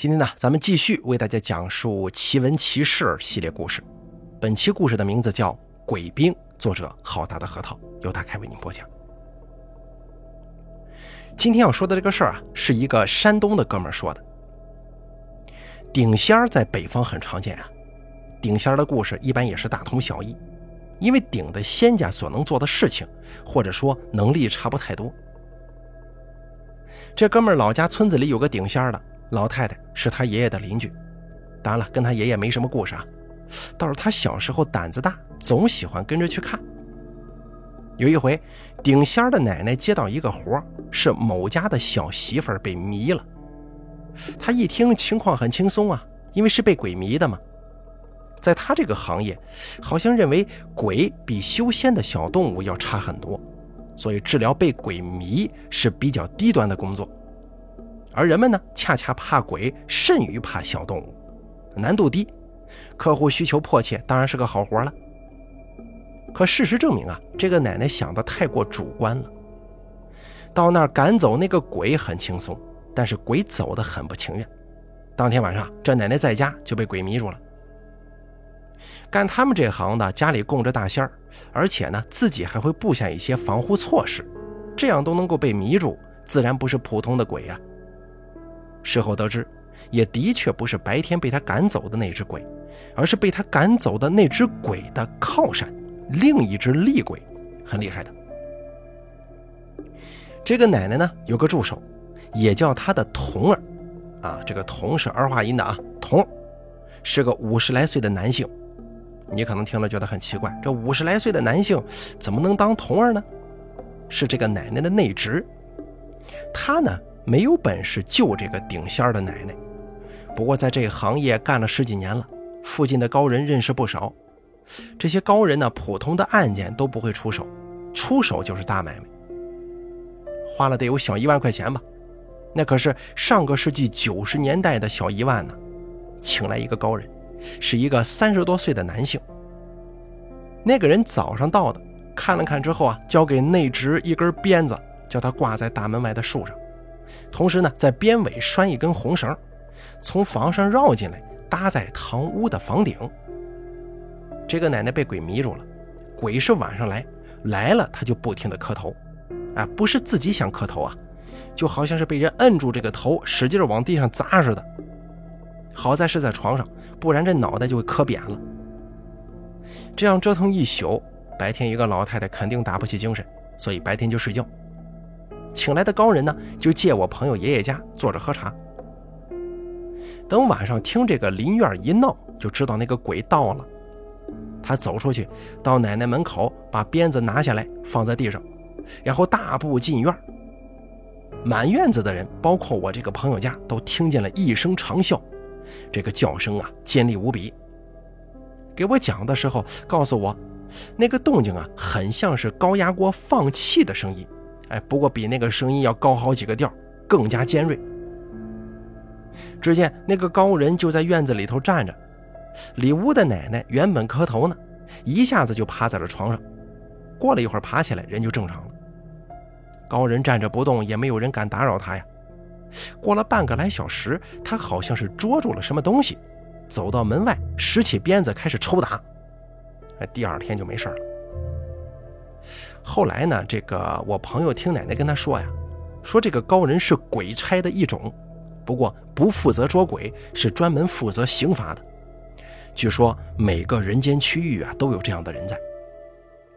今天呢，咱们继续为大家讲述奇闻奇事系列故事。本期故事的名字叫《鬼兵》，作者好大的核桃，由大开为您播讲。今天要说的这个事儿啊，是一个山东的哥们儿说的。顶仙儿在北方很常见啊，顶仙儿的故事一般也是大同小异，因为顶的仙家所能做的事情，或者说能力差不太多。这哥们儿老家村子里有个顶仙儿的。老太太是他爷爷的邻居，当然了，跟他爷爷没什么故事啊。倒是他小时候胆子大，总喜欢跟着去看。有一回，顶仙儿的奶奶接到一个活是某家的小媳妇儿被迷了。他一听情况很轻松啊，因为是被鬼迷的嘛。在他这个行业，好像认为鬼比修仙的小动物要差很多，所以治疗被鬼迷是比较低端的工作。而人们呢，恰恰怕鬼甚于怕小动物，难度低，客户需求迫切，当然是个好活了。可事实证明啊，这个奶奶想的太过主观了。到那儿赶走那个鬼很轻松，但是鬼走的很不情愿。当天晚上，这奶奶在家就被鬼迷住了。干他们这行的，家里供着大仙儿，而且呢，自己还会布下一些防护措施，这样都能够被迷住，自然不是普通的鬼呀。事后得知，也的确不是白天被他赶走的那只鬼，而是被他赶走的那只鬼的靠山，另一只厉鬼，很厉害的。这个奶奶呢，有个助手，也叫她的童儿，啊，这个童是儿化音的啊，童，是个五十来岁的男性。你可能听了觉得很奇怪，这五十来岁的男性怎么能当童儿呢？是这个奶奶的内侄，他呢？没有本事救这个顶仙儿的奶奶，不过在这个行业干了十几年了，附近的高人认识不少。这些高人呢，普通的案件都不会出手，出手就是大买卖，花了得有小一万块钱吧。那可是上个世纪九十年代的小一万呢。请来一个高人，是一个三十多岁的男性。那个人早上到的，看了看之后啊，交给内侄一根鞭子，叫他挂在大门外的树上。同时呢，在边尾拴一根红绳，从房上绕进来，搭在堂屋的房顶。这个奶奶被鬼迷住了，鬼是晚上来，来了她就不停的磕头，啊，不是自己想磕头啊，就好像是被人摁住这个头，使劲往地上砸似的。好在是在床上，不然这脑袋就会磕扁了。这样折腾一宿，白天一个老太太肯定打不起精神，所以白天就睡觉。请来的高人呢，就借我朋友爷爷家坐着喝茶。等晚上听这个邻院一闹，就知道那个鬼到了。他走出去，到奶奶门口，把鞭子拿下来放在地上，然后大步进院。满院子的人，包括我这个朋友家，都听见了一声长啸，这个叫声啊，尖利无比。给我讲的时候，告诉我，那个动静啊，很像是高压锅放气的声音。哎，不过比那个声音要高好几个调，更加尖锐。只见那个高人就在院子里头站着，里屋的奶奶原本磕头呢，一下子就趴在了床上。过了一会儿，爬起来，人就正常了。高人站着不动，也没有人敢打扰他呀。过了半个来小时，他好像是捉住了什么东西，走到门外，拾起鞭子开始抽打。哎，第二天就没事了。后来呢，这个我朋友听奶奶跟他说呀，说这个高人是鬼差的一种，不过不负责捉鬼，是专门负责刑罚的。据说每个人间区域啊都有这样的人在，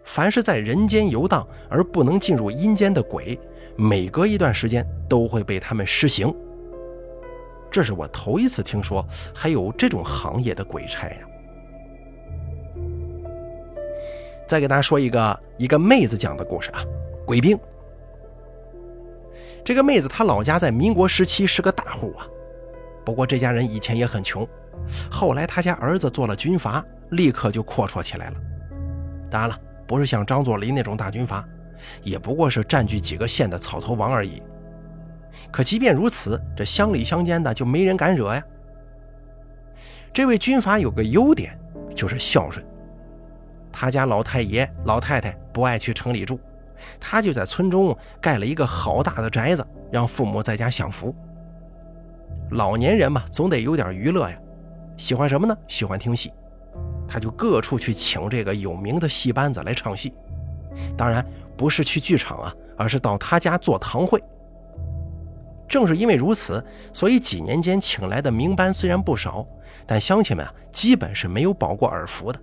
凡是在人间游荡而不能进入阴间的鬼，每隔一段时间都会被他们施刑。这是我头一次听说还有这种行业的鬼差呀。再给大家说一个一个妹子讲的故事啊，鬼兵。这个妹子她老家在民国时期是个大户啊，不过这家人以前也很穷，后来他家儿子做了军阀，立刻就阔绰起来了。当然了，不是像张作霖那种大军阀，也不过是占据几个县的草头王而已。可即便如此，这乡里乡间的就没人敢惹呀。这位军阀有个优点，就是孝顺。他家老太爷、老太太不爱去城里住，他就在村中盖了一个好大的宅子，让父母在家享福。老年人嘛，总得有点娱乐呀。喜欢什么呢？喜欢听戏，他就各处去请这个有名的戏班子来唱戏。当然不是去剧场啊，而是到他家做堂会。正是因为如此，所以几年间请来的名班虽然不少，但乡亲们啊，基本是没有饱过耳福的。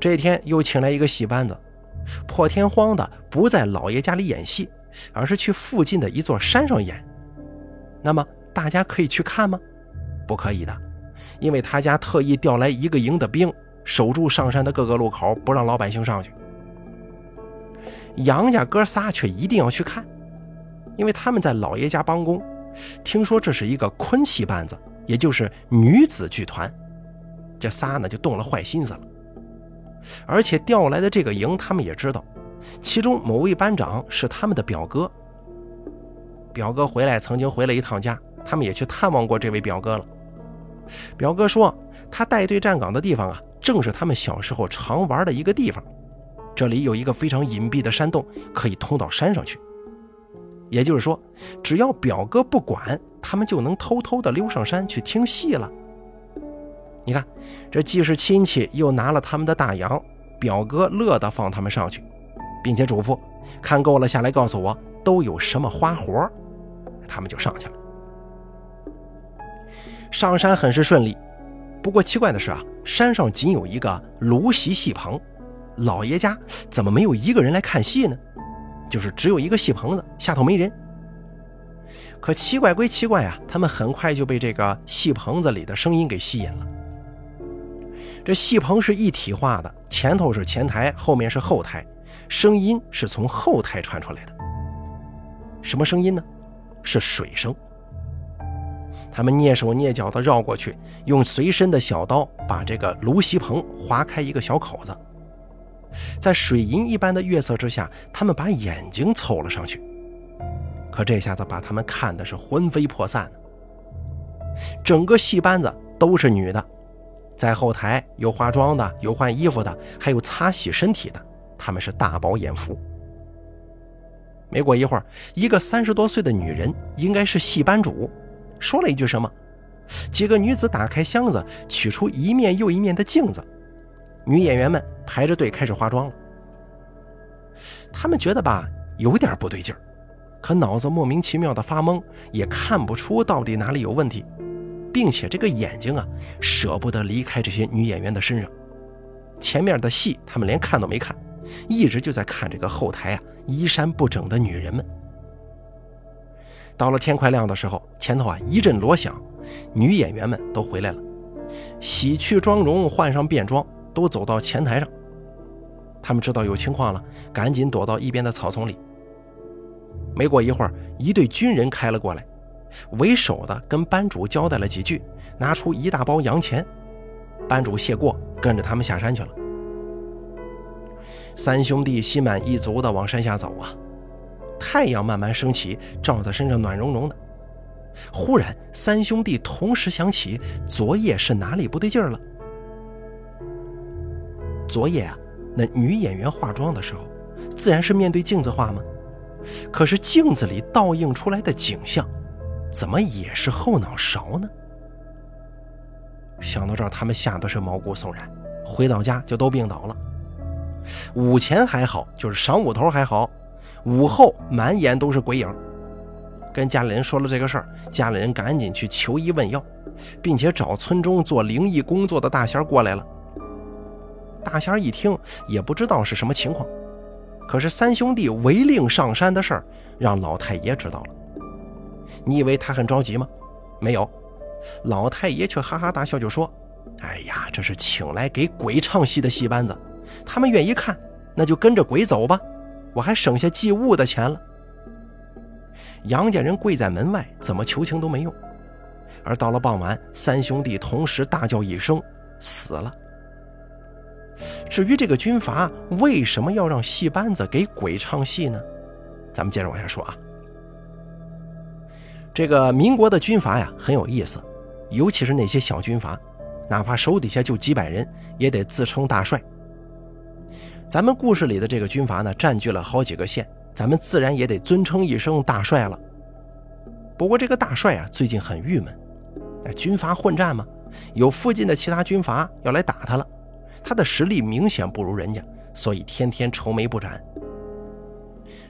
这天又请来一个戏班子，破天荒的不在老爷家里演戏，而是去附近的一座山上演。那么大家可以去看吗？不可以的，因为他家特意调来一个营的兵，守住上山的各个路口，不让老百姓上去。杨家哥仨却一定要去看，因为他们在老爷家帮工，听说这是一个昆戏班子，也就是女子剧团。这仨呢就动了坏心思了。而且调来的这个营，他们也知道，其中某位班长是他们的表哥。表哥回来曾经回了一趟家，他们也去探望过这位表哥了。表哥说，他带队站岗的地方啊，正是他们小时候常玩的一个地方。这里有一个非常隐蔽的山洞，可以通到山上去。也就是说，只要表哥不管，他们就能偷偷的溜上山去听戏了。你看，这既是亲戚，又拿了他们的大洋，表哥乐得放他们上去，并且嘱咐看够了下来告诉我都有什么花活，他们就上去了。上山很是顺利，不过奇怪的是啊，山上仅有一个芦席戏棚，老爷家怎么没有一个人来看戏呢？就是只有一个戏棚子，下头没人。可奇怪归奇怪啊，他们很快就被这个戏棚子里的声音给吸引了。这戏棚是一体化的，前头是前台，后面是后台，声音是从后台传出来的。什么声音呢？是水声。他们蹑手蹑脚地绕过去，用随身的小刀把这个芦席棚划开一个小口子，在水银一般的月色之下，他们把眼睛凑了上去。可这下子把他们看的是魂飞魄散。整个戏班子都是女的。在后台有化妆的，有换衣服的，还有擦洗身体的，他们是大饱眼福。没过一会儿，一个三十多岁的女人，应该是戏班主，说了一句什么，几个女子打开箱子，取出一面又一面的镜子，女演员们排着队开始化妆了。他们觉得吧，有点不对劲，可脑子莫名其妙的发懵，也看不出到底哪里有问题。并且这个眼睛啊，舍不得离开这些女演员的身上。前面的戏他们连看都没看，一直就在看这个后台啊衣衫不整的女人们。到了天快亮的时候，前头啊一阵锣响，女演员们都回来了，洗去妆容，换上便装，都走到前台上。他们知道有情况了，赶紧躲到一边的草丛里。没过一会儿，一队军人开了过来。为首的跟班主交代了几句，拿出一大包洋钱。班主谢过，跟着他们下山去了。三兄弟心满意足地往山下走啊，太阳慢慢升起，照在身上暖融融的。忽然，三兄弟同时想起昨夜是哪里不对劲儿了。昨夜啊，那女演员化妆的时候，自然是面对镜子化吗？可是镜子里倒映出来的景象。怎么也是后脑勺呢？想到这儿，他们吓得是毛骨悚然，回到家就都病倒了。午前还好，就是晌午头还好，午后满眼都是鬼影。跟家里人说了这个事儿，家里人赶紧去求医问药，并且找村中做灵异工作的大仙过来了。大仙一听，也不知道是什么情况，可是三兄弟违令上山的事儿，让老太爷知道了。你以为他很着急吗？没有，老太爷却哈哈大笑，就说：“哎呀，这是请来给鬼唱戏的戏班子，他们愿意看，那就跟着鬼走吧，我还省下祭物的钱了。”杨家人跪在门外，怎么求情都没用。而到了傍晚，三兄弟同时大叫一声，死了。至于这个军阀为什么要让戏班子给鬼唱戏呢？咱们接着往下说啊。这个民国的军阀呀很有意思，尤其是那些小军阀，哪怕手底下就几百人，也得自称大帅。咱们故事里的这个军阀呢，占据了好几个县，咱们自然也得尊称一声大帅了。不过这个大帅啊，最近很郁闷，军阀混战嘛，有附近的其他军阀要来打他了，他的实力明显不如人家，所以天天愁眉不展。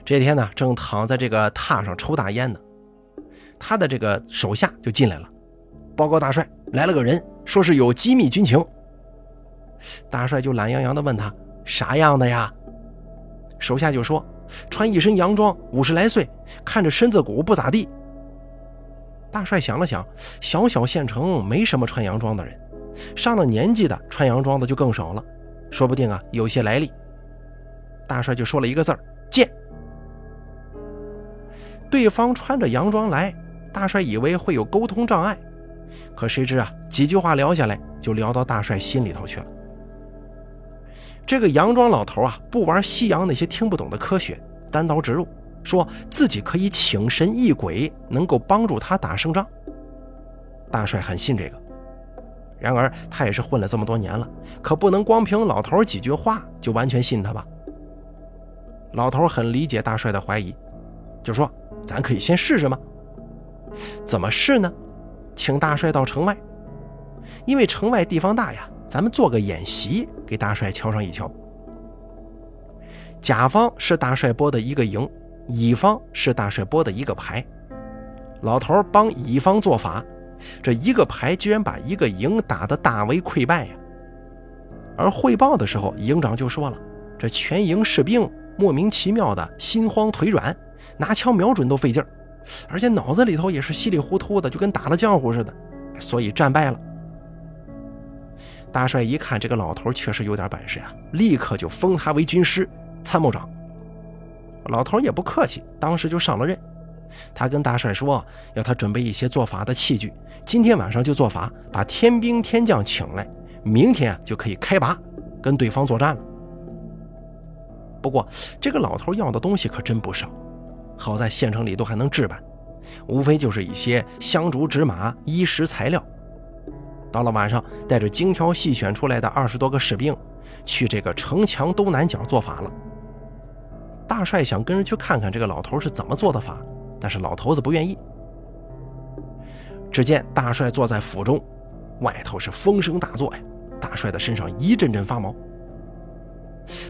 这天呢，正躺在这个榻上抽大烟呢，他的这个手下就进来了，报告大帅，来了个人，说是有机密军情。大帅就懒洋洋地问他啥样的呀？手下就说穿一身洋装，五十来岁，看着身子骨不咋地。大帅想了想，小小县城没什么穿洋装的人，上了年纪的穿洋装的就更少了，说不定啊有些来历。大帅就说了一个字儿：见。对方穿着洋装来，大帅以为会有沟通障碍，可谁知啊几句话聊下来，就聊到大帅心里头去了。这个洋装老头啊，不玩西洋那些听不懂的科学，单刀直入。说自己可以请神异鬼，能够帮助他打胜仗。大帅很信这个，然而他也是混了这么多年了，可不能光凭老头几句话就完全信他吧。老头很理解大帅的怀疑，就说：“咱可以先试试吗？怎么试呢？请大帅到城外，因为城外地方大呀，咱们做个演习，给大帅瞧上一瞧。甲方是大帅拨的一个营。”乙方是大帅拨的一个排，老头帮乙方做法，这一个排居然把一个营打得大为溃败呀！而汇报的时候，营长就说了，这全营士兵莫名其妙的心慌腿软，拿枪瞄准都费劲儿，而且脑子里头也是稀里糊涂的，就跟打了浆糊似的，所以战败了。大帅一看这个老头确实有点本事呀，立刻就封他为军师、参谋长。老头也不客气，当时就上了任。他跟大帅说，要他准备一些做法的器具，今天晚上就做法，把天兵天将请来，明天就可以开拔，跟对方作战了。不过这个老头要的东西可真不少，好在县城里都还能置办，无非就是一些香烛纸马、衣食材料。到了晚上，带着精挑细选出来的二十多个士兵，去这个城墙东南角做法了。大帅想跟人去看看这个老头是怎么做的法，但是老头子不愿意。只见大帅坐在府中，外头是风声大作呀，大帅的身上一阵阵发毛。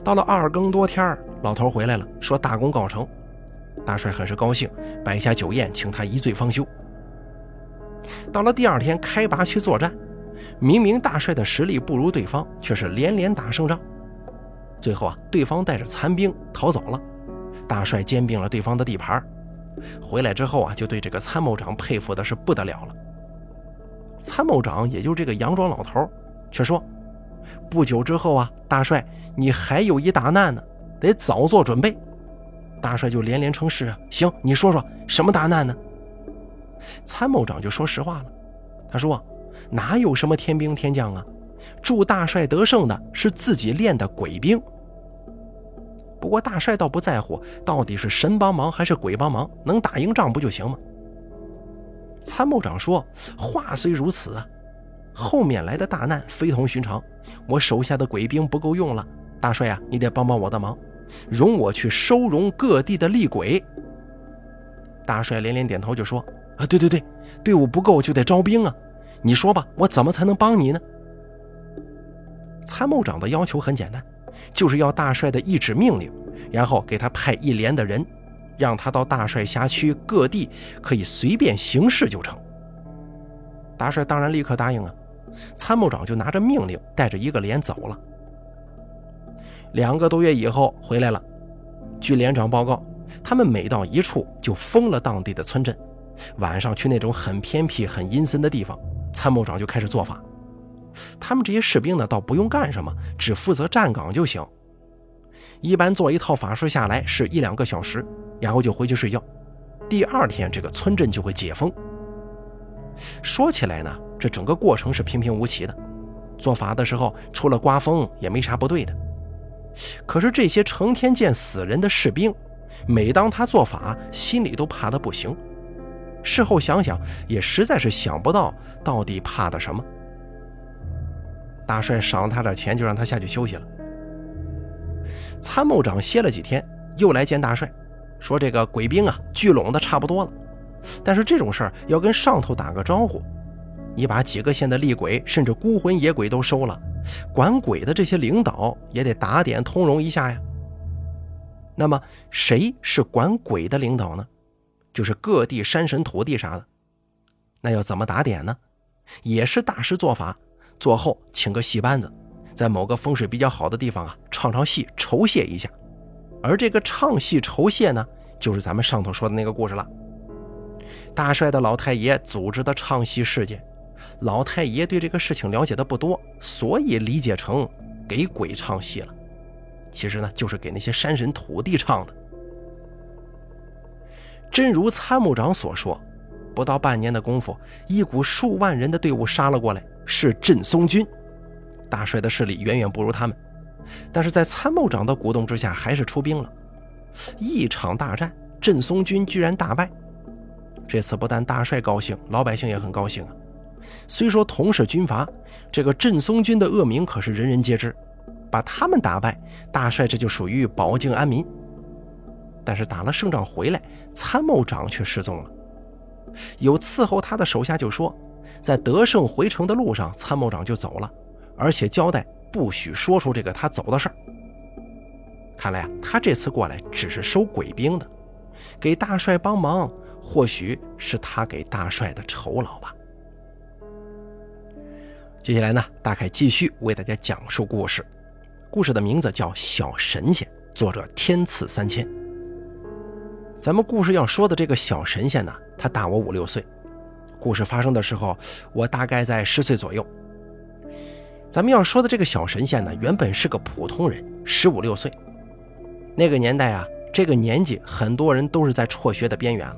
到了二更多天老头回来了，说大功告成。大帅很是高兴，摆下酒宴，请他一醉方休。到了第二天开拔去作战，明明大帅的实力不如对方，却是连连打胜仗。最后啊，对方带着残兵逃走了，大帅兼并了对方的地盘。回来之后啊，就对这个参谋长佩服的是不得了了。参谋长也就这个洋装老头，却说：“不久之后啊，大帅你还有一大难呢，得早做准备。”大帅就连连称是啊，行，你说说什么大难呢？参谋长就说实话了，他说：“哪有什么天兵天将啊？”祝大帅得胜的是自己练的鬼兵。不过大帅倒不在乎，到底是神帮忙还是鬼帮忙，能打赢仗不就行吗？参谋长说：“话虽如此啊，后面来的大难非同寻常，我手下的鬼兵不够用了。大帅啊，你得帮帮我的忙，容我去收容各地的厉鬼。”大帅连连点头，就说：“啊，对对对，队伍不够就得招兵啊。你说吧，我怎么才能帮你呢？”参谋长的要求很简单，就是要大帅的一纸命令，然后给他派一连的人，让他到大帅辖区各地可以随便行事就成。大帅当然立刻答应啊，参谋长就拿着命令带着一个连走了。两个多月以后回来了，据连长报告，他们每到一处就封了当地的村镇，晚上去那种很偏僻、很阴森的地方，参谋长就开始做法。他们这些士兵呢，倒不用干什么，只负责站岗就行。一般做一套法术下来是一两个小时，然后就回去睡觉。第二天，这个村镇就会解封。说起来呢，这整个过程是平平无奇的。做法的时候，除了刮风也没啥不对的。可是这些成天见死人的士兵，每当他做法，心里都怕的不行。事后想想，也实在是想不到到底怕的什么。大帅赏他点钱，就让他下去休息了。参谋长歇了几天，又来见大帅，说：“这个鬼兵啊，聚拢的差不多了，但是这种事儿要跟上头打个招呼，你把几个县的厉鬼甚至孤魂野鬼都收了，管鬼的这些领导也得打点通融一下呀。那么谁是管鬼的领导呢？就是各地山神土地啥的。那要怎么打点呢？也是大师做法，做后请个戏班子，在某个风水比较好的地方啊，唱唱戏酬谢一下。而这个唱戏酬谢呢，就是咱们上头说的那个故事了。大帅的老太爷组织的唱戏事件，老太爷对这个事情了解的不多，所以理解成给鬼唱戏了。其实呢，就是给那些山神土地唱的。真如参谋长所说。不到半年的功夫，一股数万人的队伍杀了过来，是镇松军。大帅的势力远远不如他们，但是在参谋长的鼓动之下，还是出兵了。一场大战，镇松军居然大败。这次不但大帅高兴，老百姓也很高兴啊。虽说同是军阀，这个镇松军的恶名可是人人皆知。把他们打败，大帅这就属于保境安民。但是打了胜仗回来，参谋长却失踪了。有伺候他的手下就说，在得胜回城的路上，参谋长就走了，而且交代不许说出这个他走的事儿。看来啊，他这次过来只是收鬼兵的，给大帅帮忙，或许是他给大帅的酬劳吧。接下来呢，大凯继续为大家讲述故事，故事的名字叫《小神仙》，作者天赐三千。咱们故事要说的这个小神仙呢？他大我五六岁，故事发生的时候，我大概在十岁左右。咱们要说的这个小神仙呢，原本是个普通人，十五六岁。那个年代啊，这个年纪很多人都是在辍学的边缘了。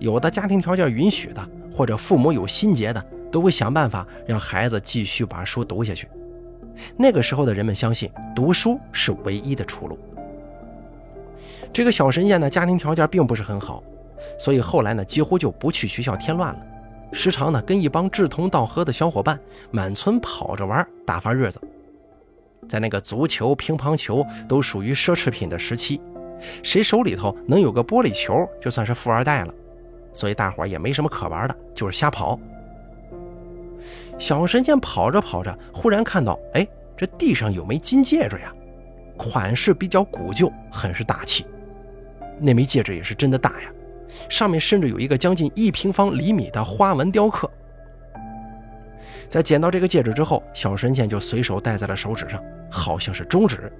有的家庭条件允许的，或者父母有心结的，都会想办法让孩子继续把书读下去。那个时候的人们相信，读书是唯一的出路。这个小神仙呢，家庭条件并不是很好。所以后来呢，几乎就不去学校添乱了，时常呢跟一帮志同道合的小伙伴满村跑着玩，打发日子。在那个足球、乒乓球都属于奢侈品的时期，谁手里头能有个玻璃球，就算是富二代了。所以大伙也没什么可玩的，就是瞎跑。小神仙跑着跑着，忽然看到，哎，这地上有枚金戒指呀，款式比较古旧，很是大气。那枚戒指也是真的大呀。上面甚至有一个将近一平方厘米的花纹雕刻。在捡到这个戒指之后，小神仙就随手戴在了手指上，好像是中指。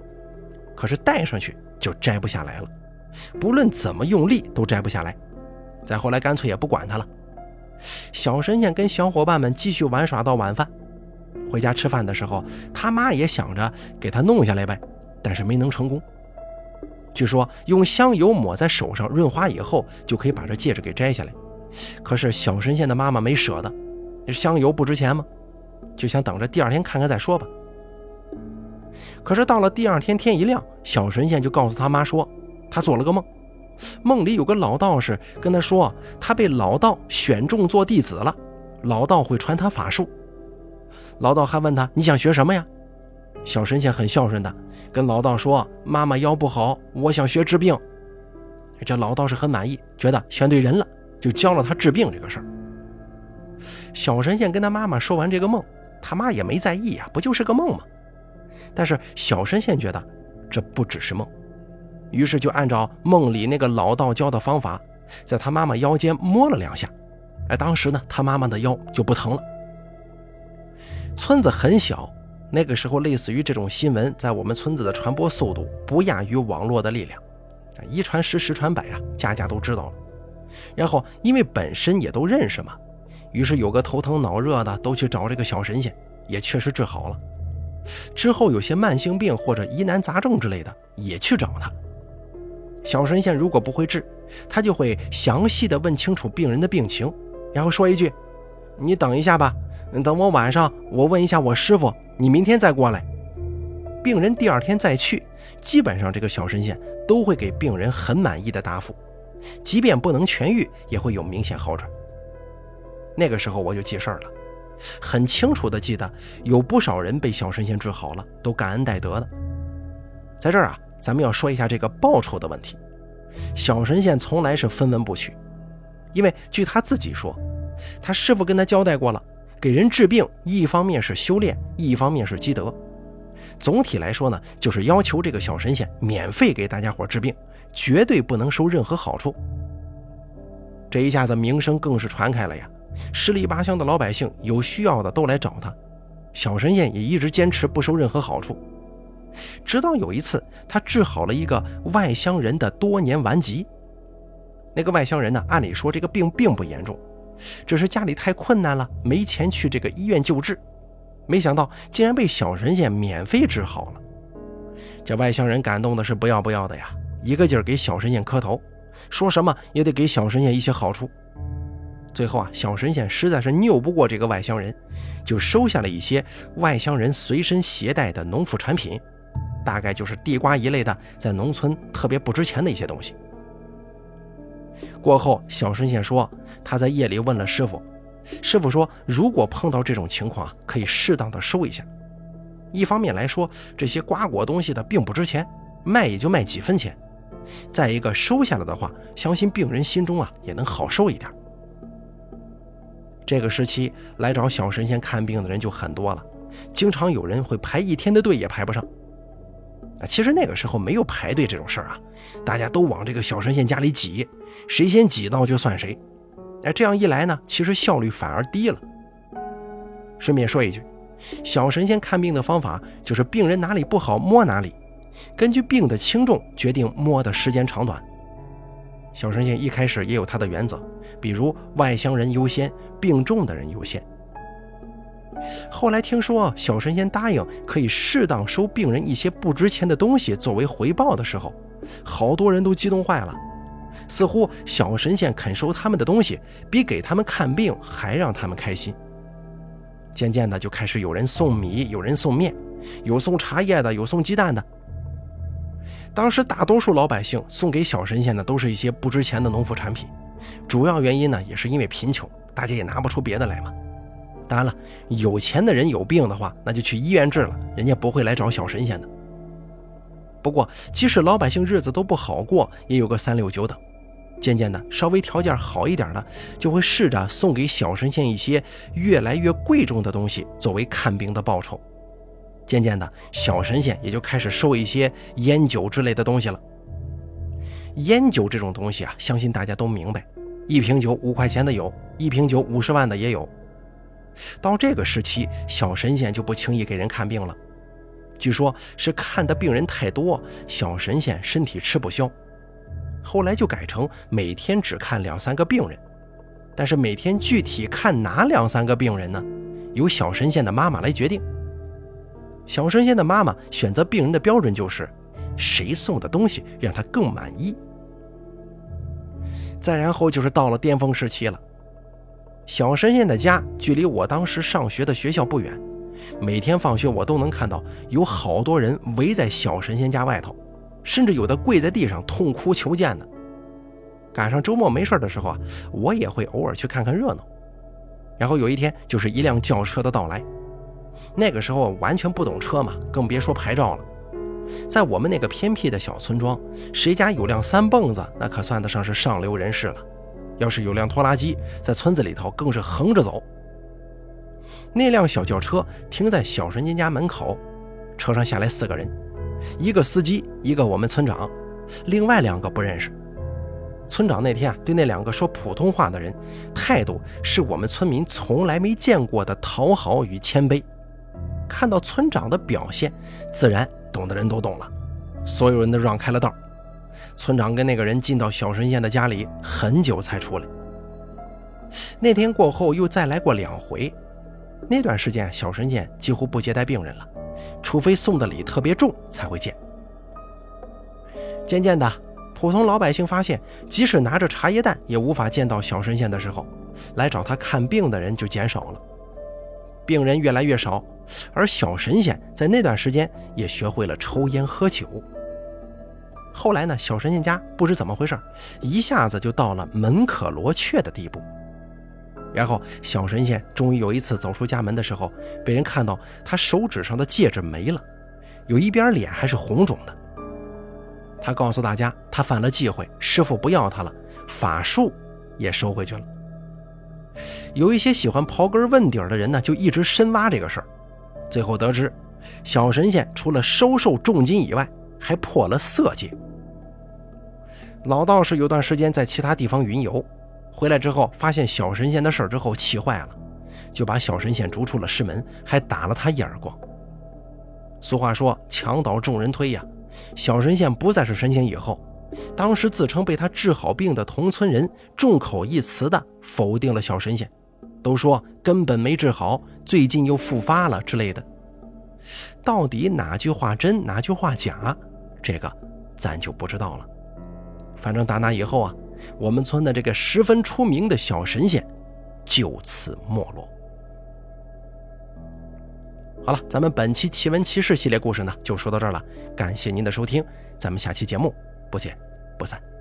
可是戴上去就摘不下来了，不论怎么用力都摘不下来。再后来，干脆也不管它了。小神仙跟小伙伴们继续玩耍到晚饭。回家吃饭的时候，他妈也想着给他弄下来呗，但是没能成功。据说用香油抹在手上润滑以后，就可以把这戒指给摘下来。可是小神仙的妈妈没舍得，香油不值钱吗？就想等着第二天看看再说吧。可是到了第二天天一亮，小神仙就告诉他妈说，他做了个梦，梦里有个老道士跟他说，他被老道选中做弟子了，老道会传他法术。老道还问他，你想学什么呀？小神仙很孝顺的，跟老道说：“妈妈腰不好，我想学治病。”这老道士很满意，觉得选对人了，就教了他治病这个事儿。小神仙跟他妈妈说完这个梦，他妈也没在意呀，不就是个梦吗？但是小神仙觉得这不只是梦，于是就按照梦里那个老道教的方法，在他妈妈腰间摸了两下。哎，当时呢，他妈妈的腰就不疼了。村子很小。那个时候，类似于这种新闻，在我们村子的传播速度不亚于网络的力量，一传十，十传百啊，家家都知道了。然后，因为本身也都认识嘛，于是有个头疼脑热的都去找这个小神仙，也确实治好了。之后有些慢性病或者疑难杂症之类的，也去找他。小神仙如果不会治，他就会详细的问清楚病人的病情，然后说一句：“你等一下吧。”等我晚上，我问一下我师傅，你明天再过来。病人第二天再去，基本上这个小神仙都会给病人很满意的答复，即便不能痊愈，也会有明显好转。那个时候我就记事儿了，很清楚的记得有不少人被小神仙治好了，都感恩戴德的。在这儿啊，咱们要说一下这个报酬的问题，小神仙从来是分文不取。因为据他自己说，他师傅跟他交代过了，给人治病，一方面是修炼，一方面是积德。总体来说呢，就是要求这个小神仙免费给大家伙治病，绝对不能收任何好处。这一下子名声更是传开了呀，十里八乡的老百姓有需要的都来找他，小神仙也一直坚持不收任何好处。直到有一次，他治好了一个外乡人的多年顽疾。那个外乡人呢，按理说这个病并不严重，只是家里太困难了，没钱去这个医院救治。没想到竟然被小神仙免费治好了，这外乡人感动的是不要不要的呀，一个劲儿给小神仙磕头，说什么也得给小神仙一些好处。最后啊，小神仙实在是拗不过这个外乡人，就收下了一些外乡人随身携带的农副产品，大概就是地瓜一类的，在农村特别不值钱的一些东西。过后，小神仙说他在夜里问了师傅。师傅说：“如果碰到这种情况啊，可以适当的收一下。一方面来说，这些瓜果东西的并不值钱，卖也就卖几分钱；再一个，收下了的话，相信病人心中啊也能好受一点。”这个时期来找小神仙看病的人就很多了，经常有人会排一天的队也排不上。其实那个时候没有排队这种事儿啊，大家都往这个小神仙家里挤，谁先挤到就算谁。哎，这样一来呢，其实效率反而低了。顺便说一句，小神仙看病的方法就是病人哪里不好摸哪里，根据病的轻重决定摸的时间长短。小神仙一开始也有他的原则，比如外乡人优先，病重的人优先。后来听说小神仙答应可以适当收病人一些不值钱的东西作为回报的时候，好多人都激动坏了。似乎小神仙肯收他们的东西，比给他们看病还让他们开心。渐渐的，就开始有人送米，有人送面，有送茶叶的，有送鸡蛋的。当时大多数老百姓送给小神仙的都是一些不值钱的农副产品，主要原因呢，也是因为贫穷，大家也拿不出别的来嘛。当然了，有钱的人有病的话，那就去医院治了，人家不会来找小神仙的。不过，即使老百姓日子都不好过，也有个三六九等。渐渐的，稍微条件好一点的，就会试着送给小神仙一些越来越贵重的东西，作为看病的报酬。渐渐的，小神仙也就开始收一些烟酒之类的东西了。烟酒这种东西啊，相信大家都明白，一瓶酒五块钱的有，一瓶酒五十万的也有。到这个时期，小神仙就不轻易给人看病了，据说是看的病人太多，小神仙身体吃不消。后来就改成每天只看两三个病人，但是每天具体看哪两三个病人呢？由小神仙的妈妈来决定。小神仙的妈妈选择病人的标准就是谁送的东西让他更满意。再然后就是到了巅峰时期了。小神仙的家距离我当时上学的学校不远，每天放学我都能看到有好多人围在小神仙家外头。甚至有的跪在地上痛哭求见的。赶上周末没事的时候啊，我也会偶尔去看看热闹。然后有一天，就是一辆轿车的到来。那个时候完全不懂车嘛，更别说牌照了。在我们那个偏僻的小村庄，谁家有辆三蹦子，那可算得上是上流人士了。要是有辆拖拉机，在村子里头更是横着走。那辆小轿车停在小神仙家门口，车上下来四个人。一个司机，一个我们村长，另外两个不认识。村长那天啊，对那两个说普通话的人，态度是我们村民从来没见过的讨好与谦卑。看到村长的表现，自然懂的人都懂了，所有人都让开了道。村长跟那个人进到小神仙的家里，很久才出来。那天过后又再来过两回，那段时间小神仙几乎不接待病人了。除非送的礼特别重才会见。渐渐的，普通老百姓发现，即使拿着茶叶蛋也无法见到小神仙的时候，来找他看病的人就减少了，病人越来越少，而小神仙在那段时间也学会了抽烟喝酒。后来呢，小神仙家不知怎么回事，一下子就到了门可罗雀的地步。然后，小神仙终于有一次走出家门的时候，被人看到他手指上的戒指没了，有一边脸还是红肿的。他告诉大家，他犯了忌讳，师傅不要他了，法术也收回去了。有一些喜欢刨根问底的人呢，就一直深挖这个事儿，最后得知，小神仙除了收受重金以外，还破了色戒。老道士有段时间在其他地方云游，回来之后发现小神仙的事儿之后，气坏了，就把小神仙逐出了师门，还打了他一耳光。俗话说“墙倒众人推”呀，小神仙不再是神仙以后，当时自称被他治好病的同村人众口一词的否定了小神仙，都说根本没治好，最近又复发了之类的。到底哪句话真，哪句话假，这个咱就不知道了。反正打那以后啊，我们村的这个十分出名的小神仙就此没落。好了，咱们本期奇闻奇事系列故事呢，就说到这儿了。感谢您的收听，咱们下期节目不见不散。